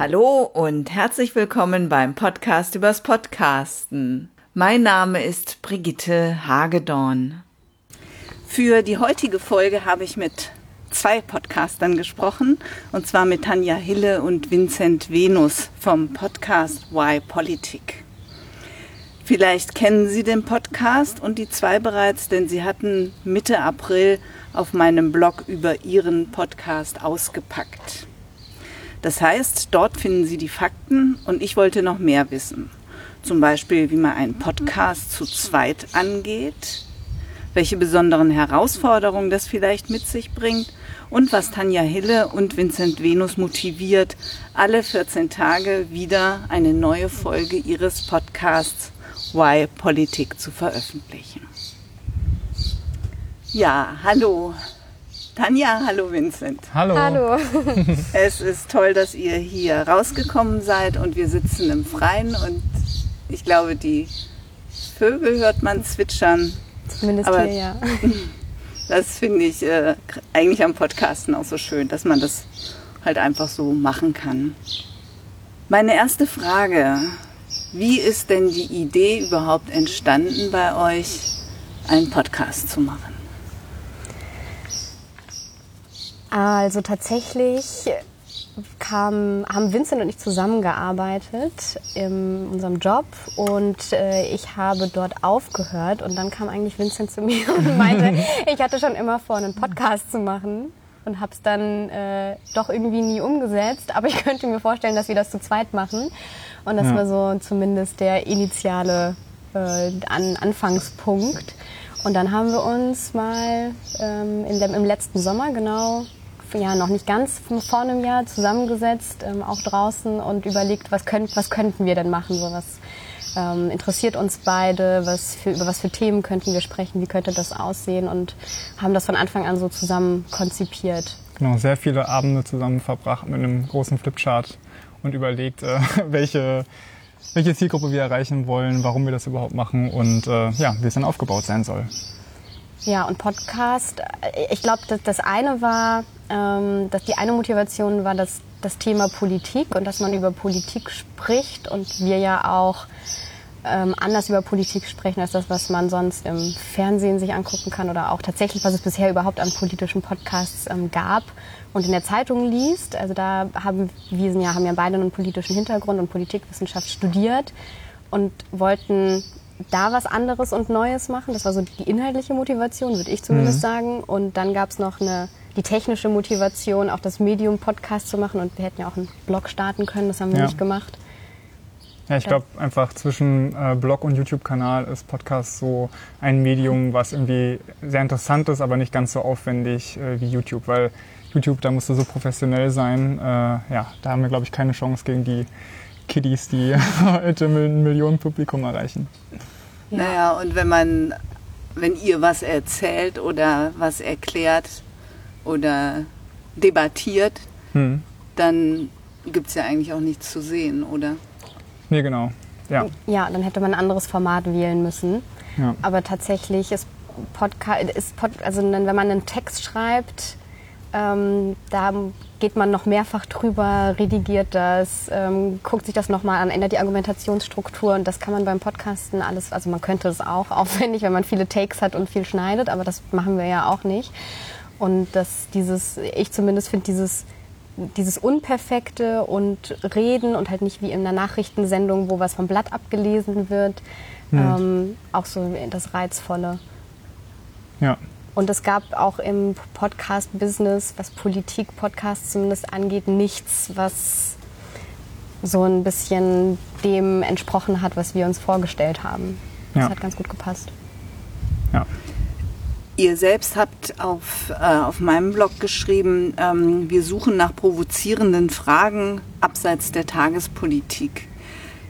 Hallo und herzlich willkommen beim Podcast übers Podcasten. Mein Name ist Brigitte Hagedorn. Für die heutige Folge habe ich mit zwei Podcastern gesprochen, und zwar mit Tanja Hille und Vincent Venus vom Podcast Why Politik. Vielleicht kennen Sie den Podcast und die zwei bereits, denn sie hatten Mitte April auf meinem Blog über ihren Podcast ausgepackt. Das heißt, dort finden Sie die Fakten und ich wollte noch mehr wissen. Zum Beispiel, wie man einen Podcast zu zweit angeht, welche besonderen Herausforderungen das vielleicht mit sich bringt und was Tanja Hille und Vincent Venus motiviert, alle 14 Tage wieder eine neue Folge ihres Podcasts Why Politik zu veröffentlichen. Ja, hallo. Tanja, hallo Vincent. Hallo. Hallo. Es ist toll, dass ihr hier rausgekommen seid und wir sitzen im Freien und ich glaube, die Vögel hört man zwitschern. Zumindest Aber- hier, ja. Das finde ich äh, eigentlich am Podcasten auch so schön, dass man das halt einfach so machen kann. Meine erste Frage, wie ist denn die Idee überhaupt entstanden bei euch, einen Podcast zu machen? Also tatsächlich kam, haben Vincent und ich zusammengearbeitet in unserem Job und äh, ich habe dort aufgehört und dann kam eigentlich Vincent zu mir und meinte, ich hatte schon immer vor, einen Podcast zu machen und habe es dann äh, doch irgendwie nie umgesetzt, aber ich könnte mir vorstellen, dass wir das zu zweit machen und das Ja. war so zumindest der initiale äh, An Anfangspunkt. Und dann haben wir uns mal ähm, in dem, im letzten Sommer genau ja noch nicht ganz vor einem Jahr zusammengesetzt, ähm, auch draußen und überlegt, was, könnt, was könnten wir denn machen, so was ähm, interessiert uns beide, was für, über was für Themen könnten wir sprechen, wie könnte das aussehen und haben das von Anfang an so zusammen konzipiert. Genau, sehr viele Abende zusammen verbracht mit einem großen Flipchart und überlegt, äh, welche, welche Zielgruppe wir erreichen wollen, warum wir das überhaupt machen und äh, ja, wie es dann aufgebaut sein soll. Ja, und Podcast, äh, ich glaube, das, das eine war, ähm, dass die eine Motivation war das, das Thema Politik und dass man über Politik spricht und wir ja auch ähm, anders über Politik sprechen als das, was man sonst im Fernsehen sich angucken kann oder auch tatsächlich, was es bisher überhaupt an politischen Podcasts ähm, gab und in der Zeitung liest. Also da haben wir sind ja, haben ja beide einen politischen Hintergrund und Politikwissenschaft studiert und wollten da was anderes und Neues machen. Das war so die inhaltliche Motivation, würde ich zumindest sagen. Und dann gab es noch eine, die technische Motivation, auch das Medium Podcast zu machen. Und wir hätten ja auch einen Blog starten können, das haben wir Ja. nicht gemacht. Ja, ich glaube einfach zwischen äh, Blog und YouTube-Kanal ist Podcast so ein Medium, was irgendwie sehr interessant ist, aber nicht ganz so aufwendig äh, wie YouTube, weil YouTube, da musst du so professionell sein. Äh, ja, da haben wir, glaube ich, keine Chance gegen die Kiddies, die heute ein Millionenpublikum erreichen. Ja. Naja, und wenn man, wenn ihr was erzählt oder was erklärt oder debattiert, Hm. dann gibt es ja eigentlich auch nichts zu sehen, oder? Nee, genau. Ja. Ja, dann hätte man ein anderes Format wählen müssen. ja. Aber tatsächlich ist Podcast, ist Pod, also wenn man einen Text schreibt, ähm, da geht man noch mehrfach drüber, redigiert das, ähm, guckt sich das nochmal an, ändert die Argumentationsstruktur und das kann man beim Podcasten alles, also man könnte es auch aufwendig, wenn man viele Takes hat und viel schneidet, aber das machen wir ja auch nicht. Und das, dieses, ich zumindest finde dieses, dieses Unperfekte und Reden und halt nicht wie in einer Nachrichtensendung, wo was vom Blatt abgelesen wird, ähm, auch so das Reizvolle. ja. Und es gab auch im Podcast-Business, was Politik-Podcasts zumindest angeht, nichts, was so ein bisschen dem entsprochen hat, was wir uns vorgestellt haben. Das Ja. hat ganz gut gepasst. ja. Ihr selbst habt auf, äh, auf meinem Blog geschrieben, ähm, wir suchen nach provozierenden Fragen abseits der Tagespolitik.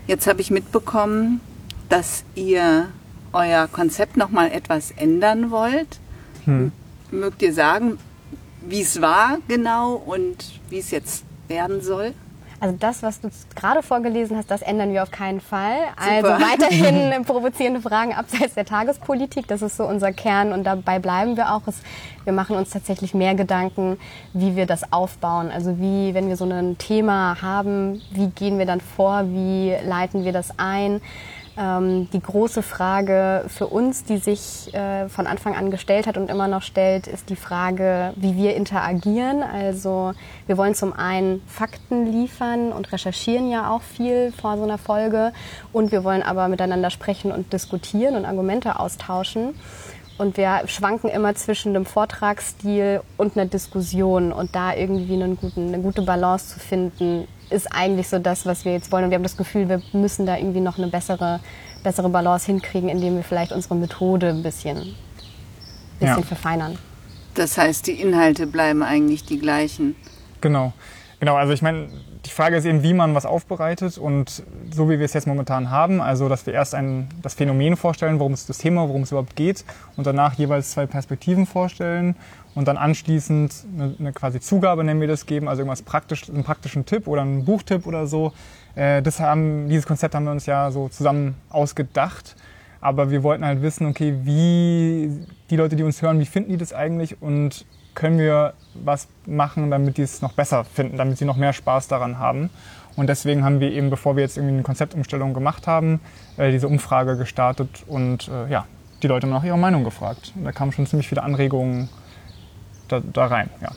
Jetzt habe ich mitbekommen, dass ihr euer Konzept noch mal etwas ändern wollt. Hm. Mögt ihr sagen, wie es war genau und wie es jetzt werden soll? Also das, was du gerade vorgelesen hast, das ändern wir auf keinen Fall. Super. Also weiterhin provozierende Fragen abseits der Tagespolitik. Das ist so unser Kern und dabei bleiben wir auch. Wir machen uns tatsächlich mehr Gedanken, wie wir das aufbauen. Also wie, wenn wir so ein Thema haben, wie gehen wir dann vor, wie leiten wir das ein? Ähm, die große Frage für uns, die sich äh, von Anfang an gestellt hat und immer noch stellt, ist die Frage, wie wir interagieren. Also wir wollen zum einen Fakten liefern und recherchieren ja auch viel vor so einer Folge und wir wollen aber miteinander sprechen und diskutieren und Argumente austauschen. Und wir schwanken immer zwischen einem Vortragsstil und einer Diskussion und da irgendwie einen guten, eine gute Balance zu finden, ist eigentlich so das, was wir jetzt wollen. Und wir haben das Gefühl, wir müssen da irgendwie noch eine bessere, bessere Balance hinkriegen, indem wir vielleicht unsere Methode ein bisschen, bisschen ja. verfeinern. Das heißt, die Inhalte bleiben eigentlich die gleichen. Genau. Genau, also ich meine, die Frage ist eben, wie man was aufbereitet und so wie wir es jetzt momentan haben, also dass wir erst ein, das Phänomen vorstellen, worum es das Thema, worum es überhaupt geht und danach jeweils zwei Perspektiven vorstellen und dann anschließend eine, eine quasi Zugabe, nennen wir das, geben, also irgendwas praktisch, einen praktischen Tipp oder einen Buchtipp oder so. Äh, das haben, dieses Konzept haben wir uns ja so zusammen ausgedacht. Aber wir wollten halt wissen, okay, wie die Leute, die uns hören, wie finden die das eigentlich und können wir was machen, damit die es noch besser finden, damit sie noch mehr Spaß daran haben. Und deswegen haben wir eben, bevor wir jetzt irgendwie eine Konzeptumstellung gemacht haben, äh, diese Umfrage gestartet und äh, ja, die Leute nach ihrer Meinung gefragt. Und da kamen schon ziemlich viele Anregungen da, da rein, ja.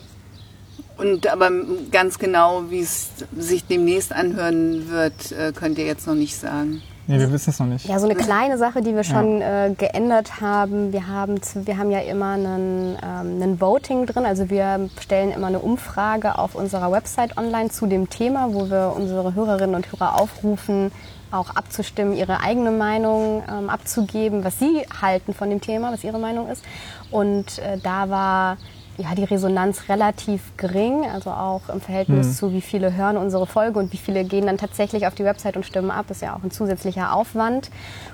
Und aber ganz genau, wie es sich demnächst anhören wird, äh, könnt ihr jetzt noch nicht sagen. Nee, wir wissen es noch nicht. Ja, so eine kleine Sache, die wir schon ja. äh, geändert haben. Wir haben, wir haben ja immer einen, ähm, einen Voting drin. Also wir stellen immer eine Umfrage auf unserer Website online zu dem Thema, wo wir unsere Hörerinnen und Hörer aufrufen, auch abzustimmen, ihre eigene Meinung ähm, abzugeben, was sie halten von dem Thema, was ihre Meinung ist. Und äh, da war ja, die Resonanz relativ gering, also auch im Verhältnis mhm. zu wie viele hören unsere Folge und wie viele gehen dann tatsächlich auf die Website und stimmen ab, ist ja auch ein zusätzlicher Aufwand.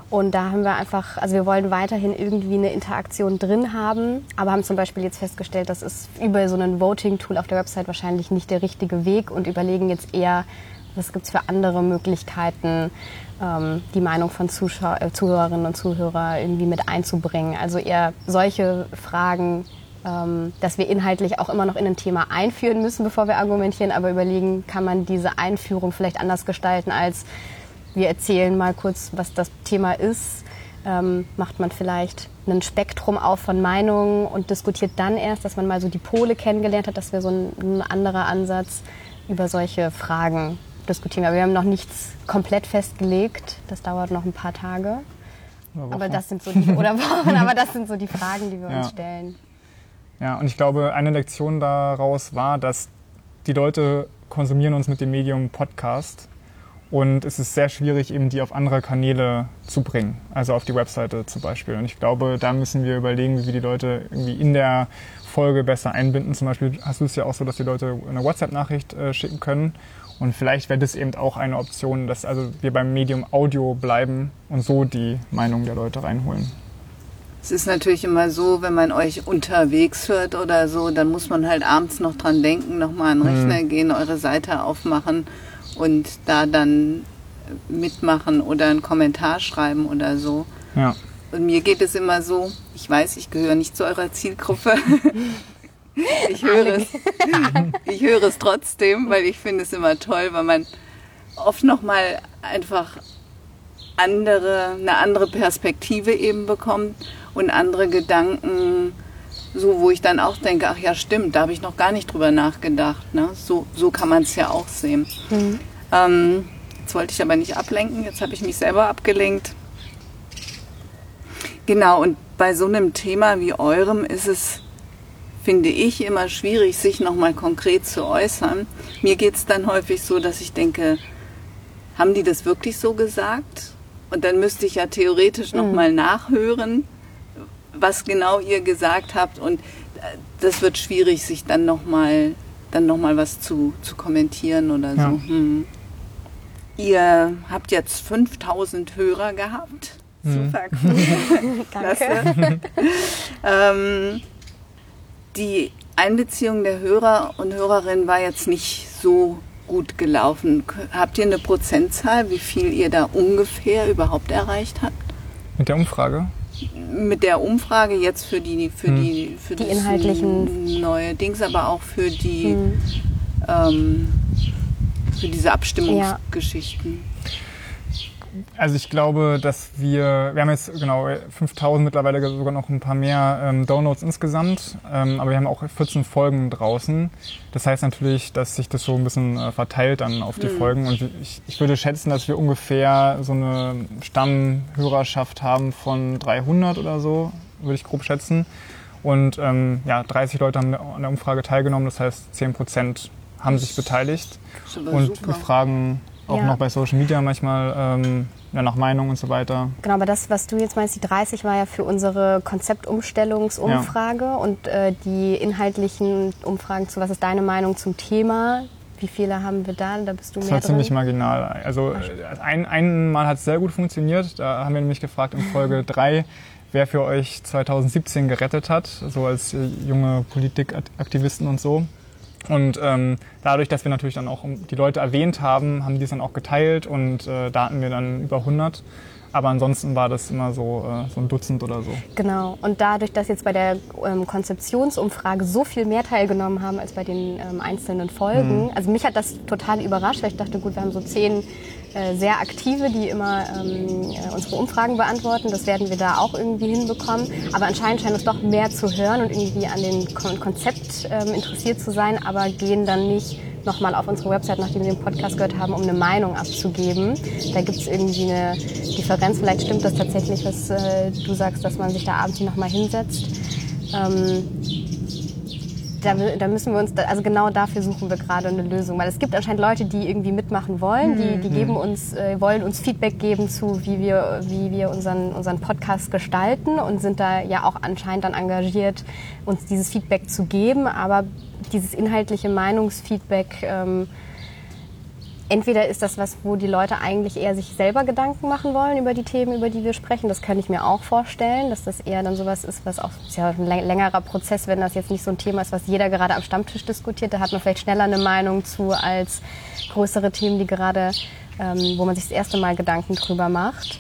Und da haben wir einfach, also wir wollen weiterhin irgendwie eine Interaktion drin haben, aber haben zum Beispiel jetzt festgestellt, das ist über so ein Voting-Tool auf der Website wahrscheinlich nicht der richtige Weg und überlegen jetzt eher, was gibt's für andere Möglichkeiten, ähm, die Meinung von Zuschau äh, Zuhörerinnen und Zuhörern irgendwie mit einzubringen. Also eher solche Fragen dass wir inhaltlich auch immer noch in ein Thema einführen müssen, bevor wir argumentieren, aber überlegen, kann man diese Einführung vielleicht anders gestalten, als wir erzählen mal kurz, was das Thema ist. Ähm, macht man vielleicht ein Spektrum auf von Meinungen und diskutiert dann erst, dass man mal so die Pole kennengelernt hat. Das wäre so ein, ein anderer Ansatz, über solche Fragen diskutieren. Aber wir haben noch nichts komplett festgelegt. Das dauert noch ein paar Tage. Aber das sind so die, oder Wochen, aber das sind so die Fragen, die wir ja. uns stellen. Ja, und ich glaube, eine Lektion daraus war, dass die Leute konsumieren uns mit dem Medium Podcast und es ist sehr schwierig, eben die auf andere Kanäle zu bringen, also auf die Webseite zum Beispiel. Und ich glaube, da müssen wir überlegen, wie wir die Leute irgendwie in der Folge besser einbinden. Zum Beispiel hast du es ja auch so, dass die Leute eine WhatsApp-Nachricht äh, schicken können. Und vielleicht wäre das eben auch eine Option, dass also wir beim Medium Audio bleiben und so die Meinung der Leute reinholen. Es ist natürlich immer so, wenn man euch unterwegs hört oder so, dann muss man halt abends noch dran denken, nochmal an den Rechner mhm. gehen, eure Seite aufmachen und da dann mitmachen oder einen Kommentar schreiben oder so. Ja. Und mir geht es immer so, ich weiß, ich gehöre nicht zu eurer Zielgruppe. ich höre es. ich höre es trotzdem, weil ich finde es immer toll, weil man oft nochmal einfach andere, eine andere Perspektive eben bekommt und andere Gedanken, so wo ich dann auch denke, ach ja, stimmt, da habe ich noch gar nicht drüber nachgedacht. Ne? So, so kann man es ja auch sehen. Mhm. Ähm, jetzt wollte ich aber nicht ablenken, jetzt habe ich mich selber abgelenkt. Genau, und bei so einem Thema wie eurem ist es, finde ich, immer schwierig, sich nochmal konkret zu äußern. Mir geht es dann häufig so, dass ich denke, haben die das wirklich so gesagt? Und dann müsste ich ja theoretisch nochmal mhm. nachhören, was genau ihr gesagt habt. Und äh, das wird schwierig, sich dann nochmal dann noch mal was zu, zu kommentieren oder so. Ja. Hm. Ihr habt jetzt 5000 Hörer gehabt. Mhm. Super cool. Klasse. ähm, die Einbeziehung der Hörer und Hörerinnen war jetzt nicht so gut gelaufen. Habt ihr eine Prozentzahl, wie viel ihr da ungefähr überhaupt erreicht habt? Mit der Umfrage? Mit der Umfrage jetzt für die für hm. die für die inhaltlichen neue Dings, aber auch für die hm. ähm, für diese Abstimmungsgeschichten. Ja also ich glaube, dass wir, wir haben jetzt genau 5000 mittlerweile sogar noch ein paar mehr ähm, Downloads insgesamt, ähm, aber wir haben auch 14 Folgen draußen. Das heißt natürlich, dass sich das so ein bisschen äh, verteilt dann auf die mhm. Folgen und ich, ich würde schätzen, dass wir ungefähr so eine Stammhörerschaft haben von 300 oder so, würde ich grob schätzen. Und ähm, ja, 30 Leute haben an der Umfrage teilgenommen, das heißt 10 Prozent haben sich beteiligt. Und super. wir fragen auch ja. noch bei Social Media manchmal ähm, ja, nach Meinung und so weiter. Genau, aber das, was du jetzt meinst, die 30 war ja für unsere Konzeptumstellungsumfrage ja. und äh, die inhaltlichen Umfragen zu, was ist deine Meinung zum Thema? Wie viele haben wir da? Da bist du das mehr war ziemlich marginal. Also äh, ein, ein Mal hat es sehr gut funktioniert. Da haben wir nämlich gefragt in Folge 3, wer für euch 2017 gerettet hat, so als äh, junge Politikaktivisten und so. Und ähm, dadurch, dass wir natürlich dann auch die Leute erwähnt haben, haben die es dann auch geteilt und äh, da hatten wir dann über 100. Aber ansonsten war das immer so, äh, so ein Dutzend oder so. Genau. Und dadurch, dass jetzt bei der ähm, Konzeptionsumfrage so viel mehr teilgenommen haben als bei den ähm, einzelnen Folgen, mhm. also mich hat das total überrascht, weil ich dachte, gut, wir haben so zehn sehr aktive, die immer ähm, äh, unsere Umfragen beantworten. Das werden wir da auch irgendwie hinbekommen. Aber anscheinend scheint es doch mehr zu hören und irgendwie an dem Kon Konzept ähm, interessiert zu sein, aber gehen dann nicht nochmal auf unsere Website, nachdem wir den Podcast gehört haben, um eine Meinung abzugeben. Da gibt es irgendwie eine Differenz. Vielleicht stimmt das tatsächlich, was äh, du sagst, dass man sich da abends nochmal hinsetzt. Ähm, da, da, müssen wir uns, also genau dafür suchen wir gerade eine Lösung, weil es gibt anscheinend Leute, die irgendwie mitmachen wollen, die, die geben uns, äh, wollen uns Feedback geben zu, wie wir, wie wir unseren, unseren Podcast gestalten und sind da ja auch anscheinend dann engagiert, uns dieses Feedback zu geben, aber dieses inhaltliche Meinungsfeedback ähm, entweder ist das was, wo die Leute eigentlich eher sich selber Gedanken machen wollen über die Themen, über die wir sprechen. Das kann ich mir auch vorstellen, dass das eher dann sowas ist, was auch ist ja ein längerer Prozess, wenn das jetzt nicht so ein Thema ist, was jeder gerade am Stammtisch diskutiert. Da hat man vielleicht schneller eine Meinung zu als größere Themen, die gerade, ähm, wo man sich das erste Mal Gedanken drüber macht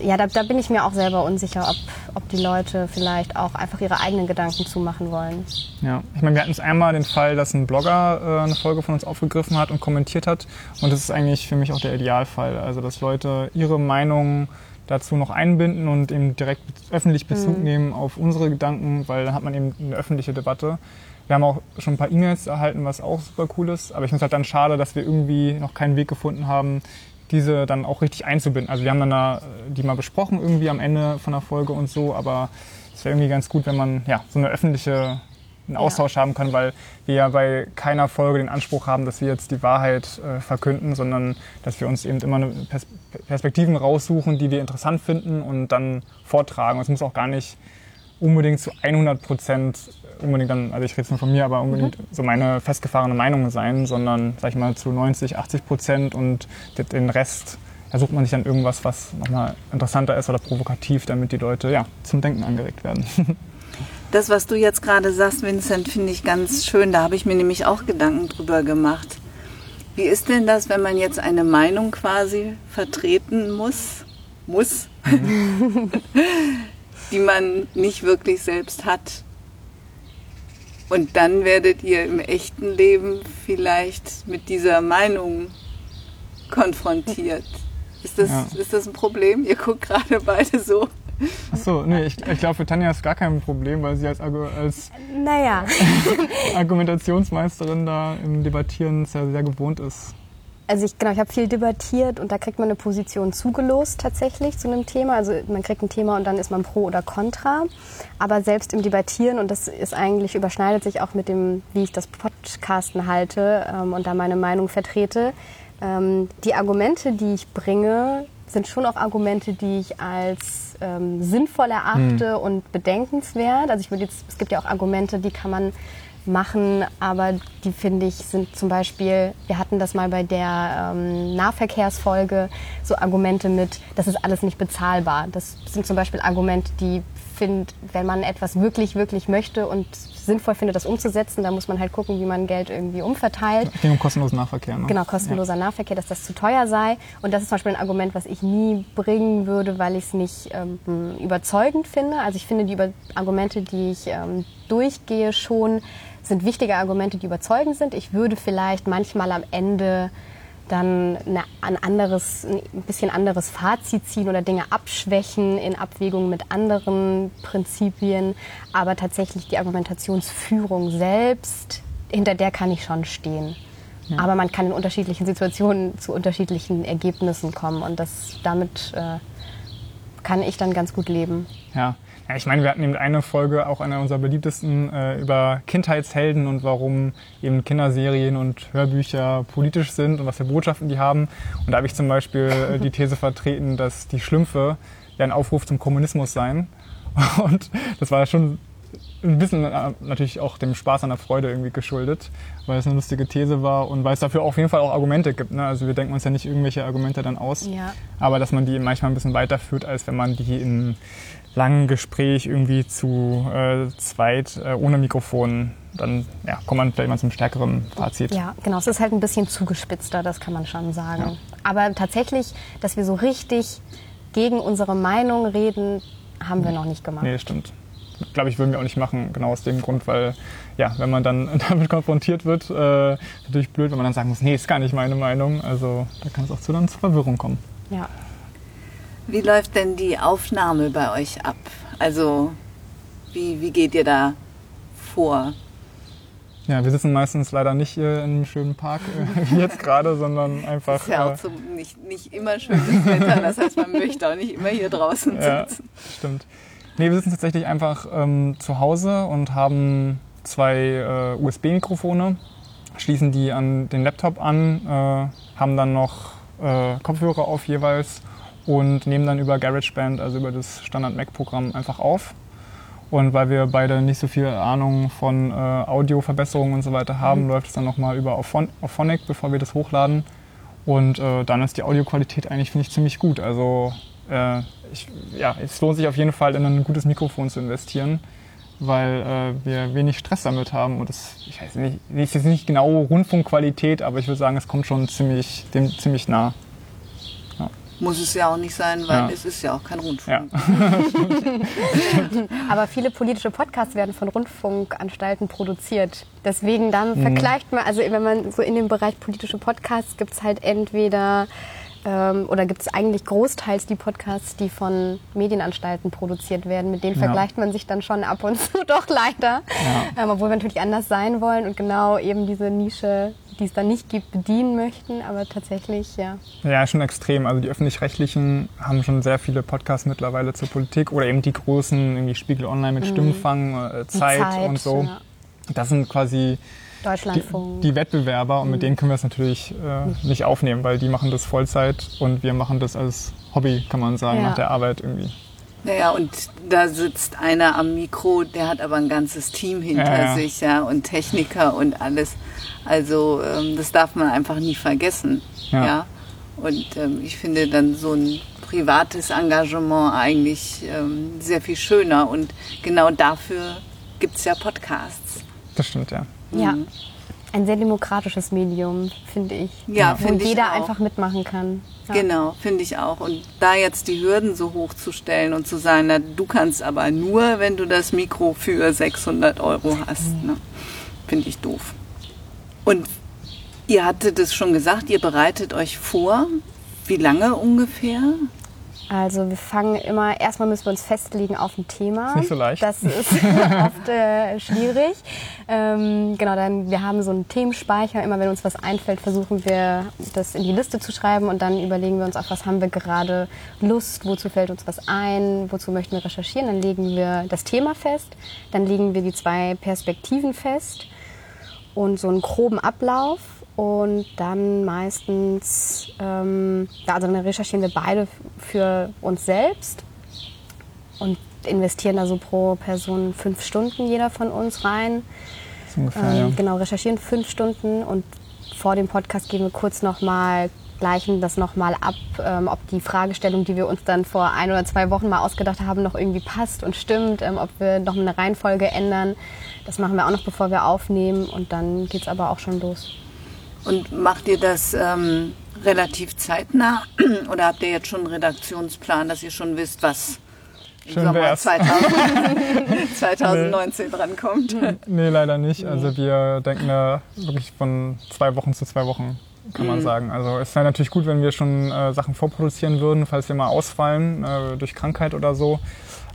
ja, da, da, bin ich mir auch selber unsicher, ob, ob die Leute vielleicht auch einfach ihre eigenen Gedanken zumachen wollen. Ja, ich meine, wir hatten es einmal den Fall, dass ein Blogger äh, eine Folge von uns aufgegriffen hat und kommentiert hat. Und das ist eigentlich für mich auch der Idealfall. Also, dass Leute ihre Meinung dazu noch einbinden und eben direkt öffentlich Bezug mhm. nehmen auf unsere Gedanken, weil dann hat man eben eine öffentliche Debatte. Wir haben auch schon ein paar E-Mails erhalten, was auch super cool ist. Aber ich finde es halt dann schade, dass wir irgendwie noch keinen Weg gefunden haben, diese dann auch richtig einzubinden. Also wir haben dann da die mal besprochen irgendwie am Ende von der Folge und so, aber es wäre irgendwie ganz gut, wenn man ja so eine öffentliche einen Austausch ja. haben kann, weil wir ja bei keiner Folge den Anspruch haben, dass wir jetzt die Wahrheit äh, verkünden, sondern dass wir uns eben immer eine Pers Perspektiven raussuchen, die wir interessant finden und dann vortragen. Es muss auch gar nicht unbedingt zu 100 Prozent unbedingt dann, also ich rede jetzt nur von mir, aber unbedingt mhm. so meine festgefahrene Meinung sein, sondern sag ich mal zu 90, 80 Prozent und den Rest da sucht man sich dann irgendwas, was nochmal interessanter ist oder provokativ, damit die Leute ja, zum Denken angeregt werden. Das, was du jetzt gerade sagst, Vincent, finde ich ganz schön. Da habe ich mir nämlich auch Gedanken drüber gemacht. Wie ist denn das, wenn man jetzt eine Meinung quasi vertreten muss, muss, die man nicht wirklich selbst hat? Und dann werdet ihr im echten Leben vielleicht mit dieser Meinung konfrontiert. Ist das, ja. ist das ein Problem? Ihr guckt gerade beide so. Achso, nee, ich, ich glaube, für Tanja ist gar kein Problem, weil sie als, als naja. Argumentationsmeisterin da im Debattieren sehr, sehr gewohnt ist. Also ich, genau, ich habe viel debattiert und da kriegt man eine Position zugelost tatsächlich zu einem Thema. Also man kriegt ein Thema und dann ist man pro oder contra. Aber selbst im Debattieren, und das ist eigentlich, überschneidet sich auch mit dem, wie ich das Podcasten halte ähm, und da meine Meinung vertrete, ähm, die Argumente, die ich bringe, sind schon auch Argumente, die ich als ähm, sinnvoll erachte mhm. und bedenkenswert. Also ich würde jetzt, es gibt ja auch Argumente, die kann man machen, aber die finde ich sind zum Beispiel, wir hatten das mal bei der ähm, Nahverkehrsfolge, so Argumente mit, das ist alles nicht bezahlbar. Das sind zum Beispiel Argumente, die finde, wenn man etwas wirklich, wirklich möchte und sinnvoll findet, das umzusetzen, dann muss man halt gucken, wie man Geld irgendwie umverteilt. Es ging um kostenlosen Nahverkehr. Ne? Genau, kostenloser ja. Nahverkehr, dass das zu teuer sei. Und das ist zum Beispiel ein Argument, was ich nie bringen würde, weil ich es nicht ähm, überzeugend finde. Also ich finde die Über Argumente, die ich ähm, durchgehe, schon sind wichtige Argumente, die überzeugend sind. Ich würde vielleicht manchmal am Ende dann eine, ein anderes, ein bisschen anderes Fazit ziehen oder Dinge abschwächen in Abwägung mit anderen Prinzipien. Aber tatsächlich die Argumentationsführung selbst, hinter der kann ich schon stehen. Ja. Aber man kann in unterschiedlichen Situationen zu unterschiedlichen Ergebnissen kommen und das damit äh, kann ich dann ganz gut leben. Ja, ja, ich meine, wir hatten eben eine Folge, auch eine unserer beliebtesten, äh, über Kindheitshelden und warum eben Kinderserien und Hörbücher politisch sind und was für Botschaften die haben. Und da habe ich zum Beispiel äh, die These vertreten, dass die Schlümpfe ja ein Aufruf zum Kommunismus seien. Und das war schon ein bisschen äh, natürlich auch dem Spaß an der Freude irgendwie geschuldet, weil es eine lustige These war und weil es dafür auf jeden Fall auch Argumente gibt. Ne? Also wir denken uns ja nicht irgendwelche Argumente dann aus, ja. aber dass man die manchmal ein bisschen weiterführt, als wenn man die in langen Gespräch irgendwie zu äh, zweit äh, ohne Mikrofon, dann ja, kommt man vielleicht mal zum stärkeren Fazit. Ja, genau. Es ist halt ein bisschen zugespitzter, das kann man schon sagen. Ja. Aber tatsächlich, dass wir so richtig gegen unsere Meinung reden, haben wir noch nicht gemacht. Nee, stimmt. Glaube ich, würden wir auch nicht machen, genau aus dem Grund, weil ja, wenn man dann damit konfrontiert wird, äh, natürlich blöd, wenn man dann sagen muss, nee, ist gar nicht meine Meinung. Also da kann es auch zu dann zur Verwirrung kommen. Ja. Wie läuft denn die Aufnahme bei euch ab? Also wie, wie geht ihr da vor? Ja, wir sitzen meistens leider nicht hier in einem schönen Park, äh, wie jetzt gerade, sondern einfach. Ist ja auch so nicht, nicht immer schönes Wetter, das heißt, man möchte auch nicht immer hier draußen sitzen. Ja, stimmt. Nee, wir sitzen tatsächlich einfach ähm, zu Hause und haben zwei äh, USB-Mikrofone, schließen die an den Laptop an, äh, haben dann noch äh, Kopfhörer auf jeweils und nehmen dann über GarageBand, also über das Standard-Mac-Programm, einfach auf. Und weil wir beide nicht so viel Ahnung von äh, Audioverbesserungen und so weiter haben, mhm. läuft es dann nochmal über Auphonic, bevor wir das hochladen. Und äh, dann ist die Audioqualität eigentlich, finde ich, ziemlich gut. Also äh, ich, ja, es lohnt sich auf jeden Fall, in ein gutes Mikrofon zu investieren, weil äh, wir wenig Stress damit haben. Und das, ich weiß nicht, ist jetzt nicht genau Rundfunkqualität, aber ich würde sagen, es kommt schon ziemlich, dem ziemlich nah. Muss es ja auch nicht sein, weil ja. es ist ja auch kein Rundfunk. Ja. Aber viele politische Podcasts werden von Rundfunkanstalten produziert. Deswegen dann mhm. vergleicht man, also wenn man so in dem Bereich politische Podcasts gibt es halt entweder ähm, oder gibt es eigentlich großteils die Podcasts, die von Medienanstalten produziert werden. Mit denen ja. vergleicht man sich dann schon ab und zu doch leider. Ja. Ähm, obwohl wir natürlich anders sein wollen und genau eben diese Nische, die es dann nicht gibt, bedienen möchten. Aber tatsächlich, ja. Ja, schon extrem. Also die öffentlich-rechtlichen haben schon sehr viele Podcasts mittlerweile zur Politik oder eben die großen, irgendwie Spiegel Online mit mhm. Stimmenfang, äh, Zeit, Zeit, und so. Ja. Das sind quasi Deutschlandfunk. Die, die Wettbewerber und mit denen können wir es natürlich äh, nicht aufnehmen, weil die machen das Vollzeit und wir machen das als Hobby, kann man sagen, ja. nach der Arbeit irgendwie. Naja, und da sitzt einer am Mikro, der hat aber ein ganzes Team hinter ja, ja. sich, ja, und Techniker und alles. Also ähm, das darf man einfach nie vergessen, ja. ja? Und ähm, ich finde dann so ein privates Engagement eigentlich ähm, sehr viel schöner und genau dafür gibt es ja Podcasts. Das stimmt, ja. Ja. Mhm. Ein sehr demokratisches Medium, finde ich. Ja, finde ich. Wo jeder auch. einfach mitmachen kann. Ja. Genau, finde ich auch. Und da jetzt die Hürden so hoch zu stellen und zu sagen, na, du kannst aber nur, wenn du das Mikro für 600 Euro hast, mhm. ne? finde ich doof. Und ihr hattet es schon gesagt, ihr bereitet euch vor. Wie lange ungefähr? Also wir fangen immer, erstmal müssen wir uns festlegen auf ein Thema. Ist nicht so leicht. Das ist oft äh, schwierig. Ähm, genau, dann wir haben so einen Themenspeicher. Immer wenn uns was einfällt, versuchen wir das in die Liste zu schreiben und dann überlegen wir uns, auf was haben wir gerade Lust, wozu fällt uns was ein, wozu möchten wir recherchieren. Dann legen wir das Thema fest, dann legen wir die zwei Perspektiven fest und so einen groben Ablauf und dann meistens, ähm, also dann recherchieren wir beide für uns selbst und investieren da so pro Person fünf Stunden jeder von uns rein. ungefähr, ähm, ja. Genau, recherchieren fünf Stunden und vor dem Podcast gehen wir kurz nochmal gleichen das nochmal ab, ähm, ob die Fragestellung, die wir uns dann vor ein oder zwei Wochen mal ausgedacht haben, noch irgendwie passt und stimmt, ähm, ob wir noch eine Reihenfolge ändern. Das machen wir auch noch, bevor wir aufnehmen und dann geht es aber auch schon los. Und macht ihr das ähm, relativ zeitnah oder habt ihr jetzt schon einen Redaktionsplan, dass ihr schon wisst, was im Schön Sommer wär's. 2000, 2019 drankommt? Nee, leider nicht. Also wir denken da wirklich von zwei Wochen zu zwei Wochen, kann man sagen. Also es wäre natürlich gut, wenn wir schon äh, Sachen vorproduzieren würden, falls wir mal ausfallen äh, durch Krankheit oder so.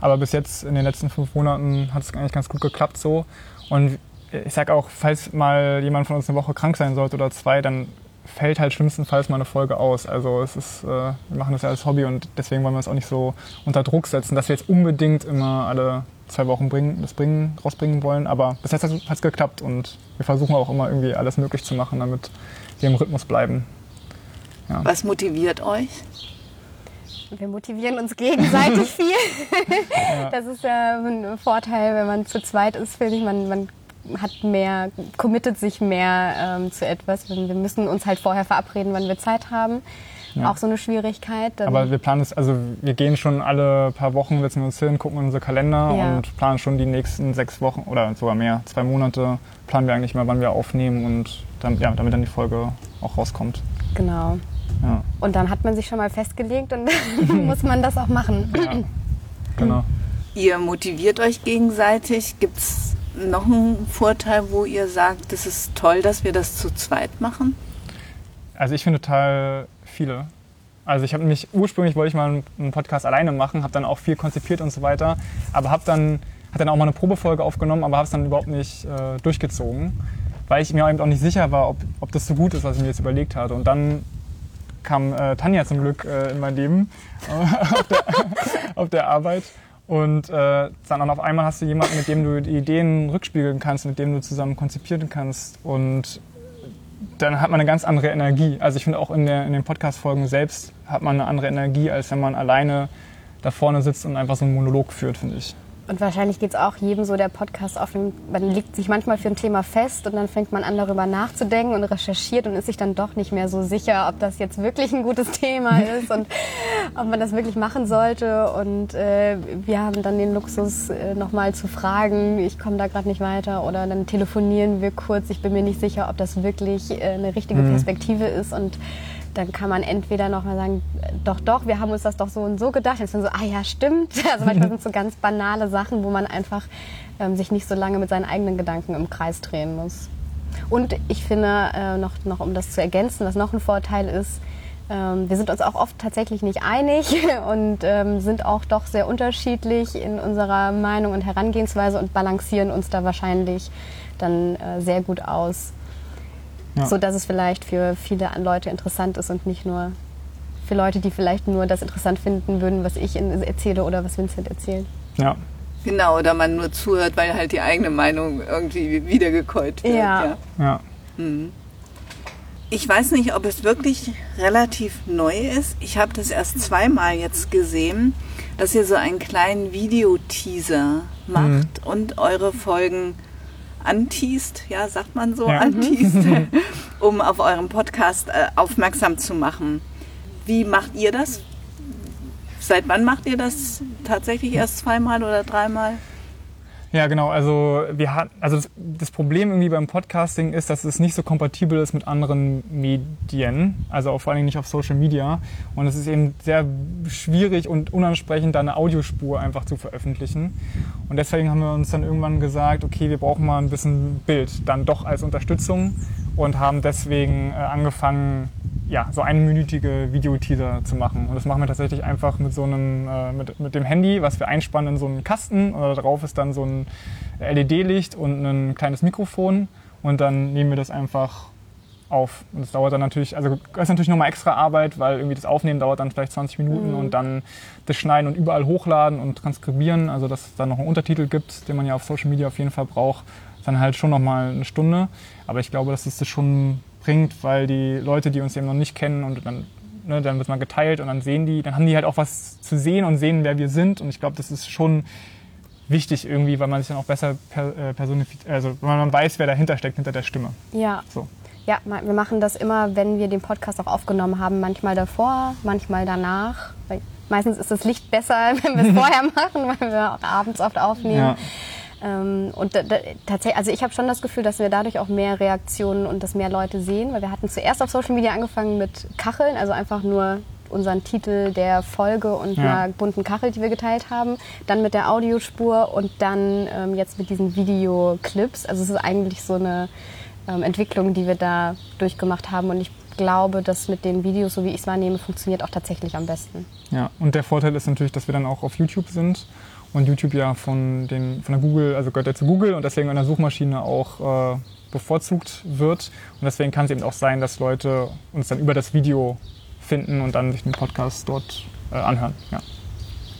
Aber bis jetzt in den letzten fünf Monaten hat es eigentlich ganz gut geklappt so. Und ich sag auch, falls mal jemand von uns eine Woche krank sein sollte oder zwei, dann fällt halt schlimmstenfalls mal eine Folge aus. Also es ist, äh, wir machen das ja als Hobby und deswegen wollen wir es auch nicht so unter Druck setzen, dass wir jetzt unbedingt immer alle zwei Wochen bringen, das bringen, rausbringen wollen. Aber bis jetzt hat es geklappt und wir versuchen auch immer irgendwie alles möglich zu machen, damit wir im Rhythmus bleiben. Was motiviert euch? Wir motivieren uns gegenseitig viel. Das ist ja ein Vorteil, wenn man zu zweit ist, finde ich. Man, man hat mehr, committet sich mehr ähm, zu etwas. Wir müssen uns halt vorher verabreden, wann wir Zeit haben. Ja. Auch so eine Schwierigkeit. Aber wir planen es, also wir gehen schon alle paar Wochen, setzen wir uns hin, gucken in unsere Kalender Ja. und planen schon die nächsten sechs Wochen oder sogar mehr, zwei Monate, planen wir eigentlich mal, wann wir aufnehmen und dann, ja, damit dann die Folge auch rauskommt. genau. Ja, Und dann hat man sich schon mal festgelegt und dann muss man das auch machen. ja. genau. Ihr motiviert euch gegenseitig. Gibt es noch einen Vorteil, wo ihr sagt, es ist toll, dass wir das zu zweit machen? Also ich finde total viele. Also ich habe nämlich, ursprünglich wollte ich mal einen- Podcast alleine machen, habe dann auch viel konzipiert und so weiter, aber habe dann, hat dann auch mal eine Probefolge aufgenommen, aber habe es dann überhaupt nicht äh, durchgezogen, weil ich mir eben auch nicht sicher war, ob, ob das so gut ist, was ich mir jetzt überlegt hatte. Und dann kam äh, Tanja zum Glück äh, in mein Leben auf, der, auf der Arbeit. Und äh, dann auf einmal hast du jemanden, mit dem du die Ideen rückspiegeln kannst, mit dem du zusammen konzipieren kannst. Und dann hat man eine ganz andere Energie. Also ich finde auch in, der, in den Podcast-Folgen selbst hat man eine andere Energie, als wenn man alleine da vorne sitzt und einfach so einen Monolog führt, finde ich. Und wahrscheinlich geht es auch jedem so, der Podcast aufnimmt. Man legt sich manchmal für ein Thema fest und dann fängt man an, darüber nachzudenken und recherchiert und ist sich dann doch nicht mehr so sicher, ob das jetzt wirklich ein gutes Thema ist und ob man das wirklich machen sollte. Und äh, wir haben dann den Luxus, äh, nochmal zu fragen, ich komme da gerade nicht weiter oder dann telefonieren wir kurz. Ich bin mir nicht sicher, ob das wirklich äh, eine richtige Perspektive ist und dann kann man entweder noch mal sagen, doch, doch, wir haben uns das doch so und so gedacht. Dann ist man so, ah ja, stimmt. Also manchmal sind es so ganz banale Sachen, wo man einfach ähm, sich nicht so lange mit seinen eigenen Gedanken im Kreis drehen muss. Und ich finde, äh, noch, noch um das zu ergänzen, was noch ein Vorteil ist, ähm, wir sind uns auch oft tatsächlich nicht einig und ähm, sind auch doch sehr unterschiedlich in unserer Meinung und Herangehensweise und balancieren uns da wahrscheinlich dann äh, sehr gut aus Ja. so dass es vielleicht für viele Leute interessant ist und nicht nur für Leute, die vielleicht nur das interessant finden würden, was ich erzähle oder was Vincent erzählt. Ja, Genau, oder man nur zuhört, weil halt die eigene Meinung irgendwie wiedergekäut wird. Ja. ja. Ich weiß nicht, ob es wirklich relativ neu ist. Ich habe das erst zweimal jetzt gesehen, dass ihr so einen kleinen Videoteaser macht und eure Folgen anteast, ja, sagt man so, Ja. anteast, um auf euren Podcast äh, aufmerksam zu machen. Wie macht ihr das? Seit wann macht ihr das? Tatsächlich erst zweimal oder dreimal? Ja, genau. Also wir hatten, also das, das Problem irgendwie beim Podcasting ist, dass es nicht so kompatibel ist mit anderen Medien, also vor allen Dingen nicht auf Social Media. Und es ist eben sehr schwierig und unansprechend, da eine Audiospur einfach zu veröffentlichen. Und deswegen haben wir uns dann irgendwann gesagt, okay, wir brauchen mal ein bisschen Bild, dann doch als Unterstützung und haben deswegen äh, angefangen, ja, so einminütige Videoteaser zu machen. Und das machen wir tatsächlich einfach mit so einem, äh, mit, mit dem Handy, was wir einspannen in so einen Kasten. Und da drauf ist dann so ein LED-Licht und ein kleines Mikrofon. Und dann nehmen wir das einfach auf. Und das dauert dann natürlich, also das ist natürlich nochmal extra Arbeit, weil irgendwie das Aufnehmen dauert dann vielleicht 20 Minuten und dann das Schneiden und überall hochladen und transkribieren, also dass es dann noch einen Untertitel gibt, den man ja auf Social Media auf jeden Fall braucht, dann halt schon nochmal eine Stunde. Aber ich glaube, dass es das schon bringt, weil die Leute, die uns eben noch nicht kennen und dann, ne, dann wird man geteilt und dann sehen die, dann haben die halt auch was zu sehen und sehen, wer wir sind. Und ich glaube, das ist schon wichtig irgendwie, weil man sich dann auch besser per, äh, personifiziert, also weil man weiß, wer dahinter steckt, hinter der Stimme. Ja. So. Ja, wir machen das immer, wenn wir den Podcast auch aufgenommen haben. Manchmal davor, manchmal danach. Meistens ist das Licht besser, wenn wir es vorher machen, weil wir auch abends oft aufnehmen. Ja. Ähm, und tatsächlich, also ich habe schon das Gefühl, dass wir dadurch auch mehr Reaktionen und dass mehr Leute sehen, weil wir hatten zuerst auf Social Media angefangen mit Kacheln, also einfach nur unseren Titel der Folge und ja. einer bunten Kachel, die wir geteilt haben, dann mit der Audiospur und dann ähm, jetzt mit diesen Videoclips. Also es ist eigentlich so eine ähm, Entwicklung, die wir da durchgemacht haben und ich glaube, dass mit den Videos, so wie ich es wahrnehme, funktioniert auch tatsächlich am besten. Ja, und der Vorteil ist natürlich, dass wir dann auch auf YouTube sind und YouTube ja von, den, von der Google, also gehört ja zu Google und deswegen an der Suchmaschine auch äh, bevorzugt wird. Und deswegen kann es eben auch sein, dass Leute uns dann über das Video finden und dann sich den Podcast dort äh, anhören. Ja.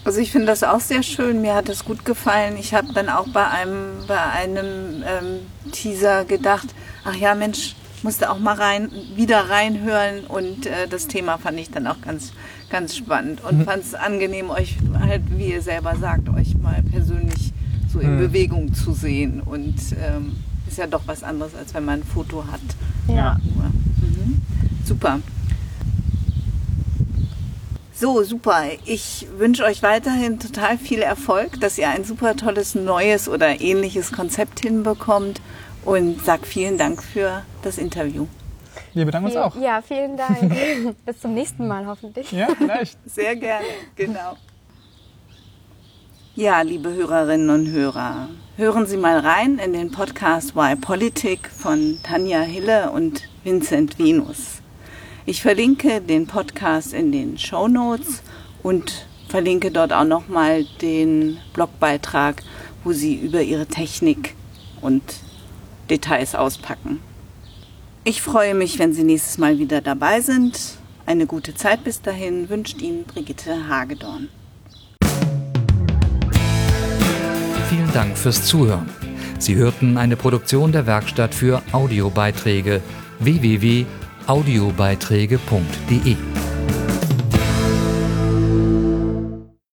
Also ich finde das auch sehr schön. Mir hat das gut gefallen. Ich habe dann auch bei einem, bei einem ähm, Teaser gedacht, ach ja Mensch, musste auch mal rein, wieder reinhören und äh, das Thema fand ich dann auch ganz, ganz spannend und mhm. fand es angenehm, euch halt, wie ihr selber sagt, euch mal persönlich so in mhm. Bewegung zu sehen und ähm, ist ja doch was anderes, als wenn man ein Foto hat. Ja. Mhm. Super. So, super. Ich wünsche euch weiterhin total viel Erfolg, dass ihr ein super tolles neues oder ähnliches Konzept hinbekommt und sag vielen Dank für das Interview. Wir bedanken uns auch. Ja, vielen Dank. Bis zum nächsten Mal hoffentlich. Ja, vielleicht. Sehr gerne, genau. Ja, liebe Hörerinnen und Hörer, hören Sie mal rein in den Podcast Why Politik von Tanja Hille und Vincent Venus. Ich verlinke den Podcast in den Show Notes und verlinke dort auch nochmal den Blogbeitrag, wo Sie über Ihre Technik und Details auspacken. Ich freue mich, wenn Sie nächstes Mal wieder dabei sind. Eine gute Zeit bis dahin wünscht Ihnen Brigitte Hagedorn. Vielen Dank fürs Zuhören. Sie hörten eine Produktion der Werkstatt für Audiobeiträge www audiobeiträge.de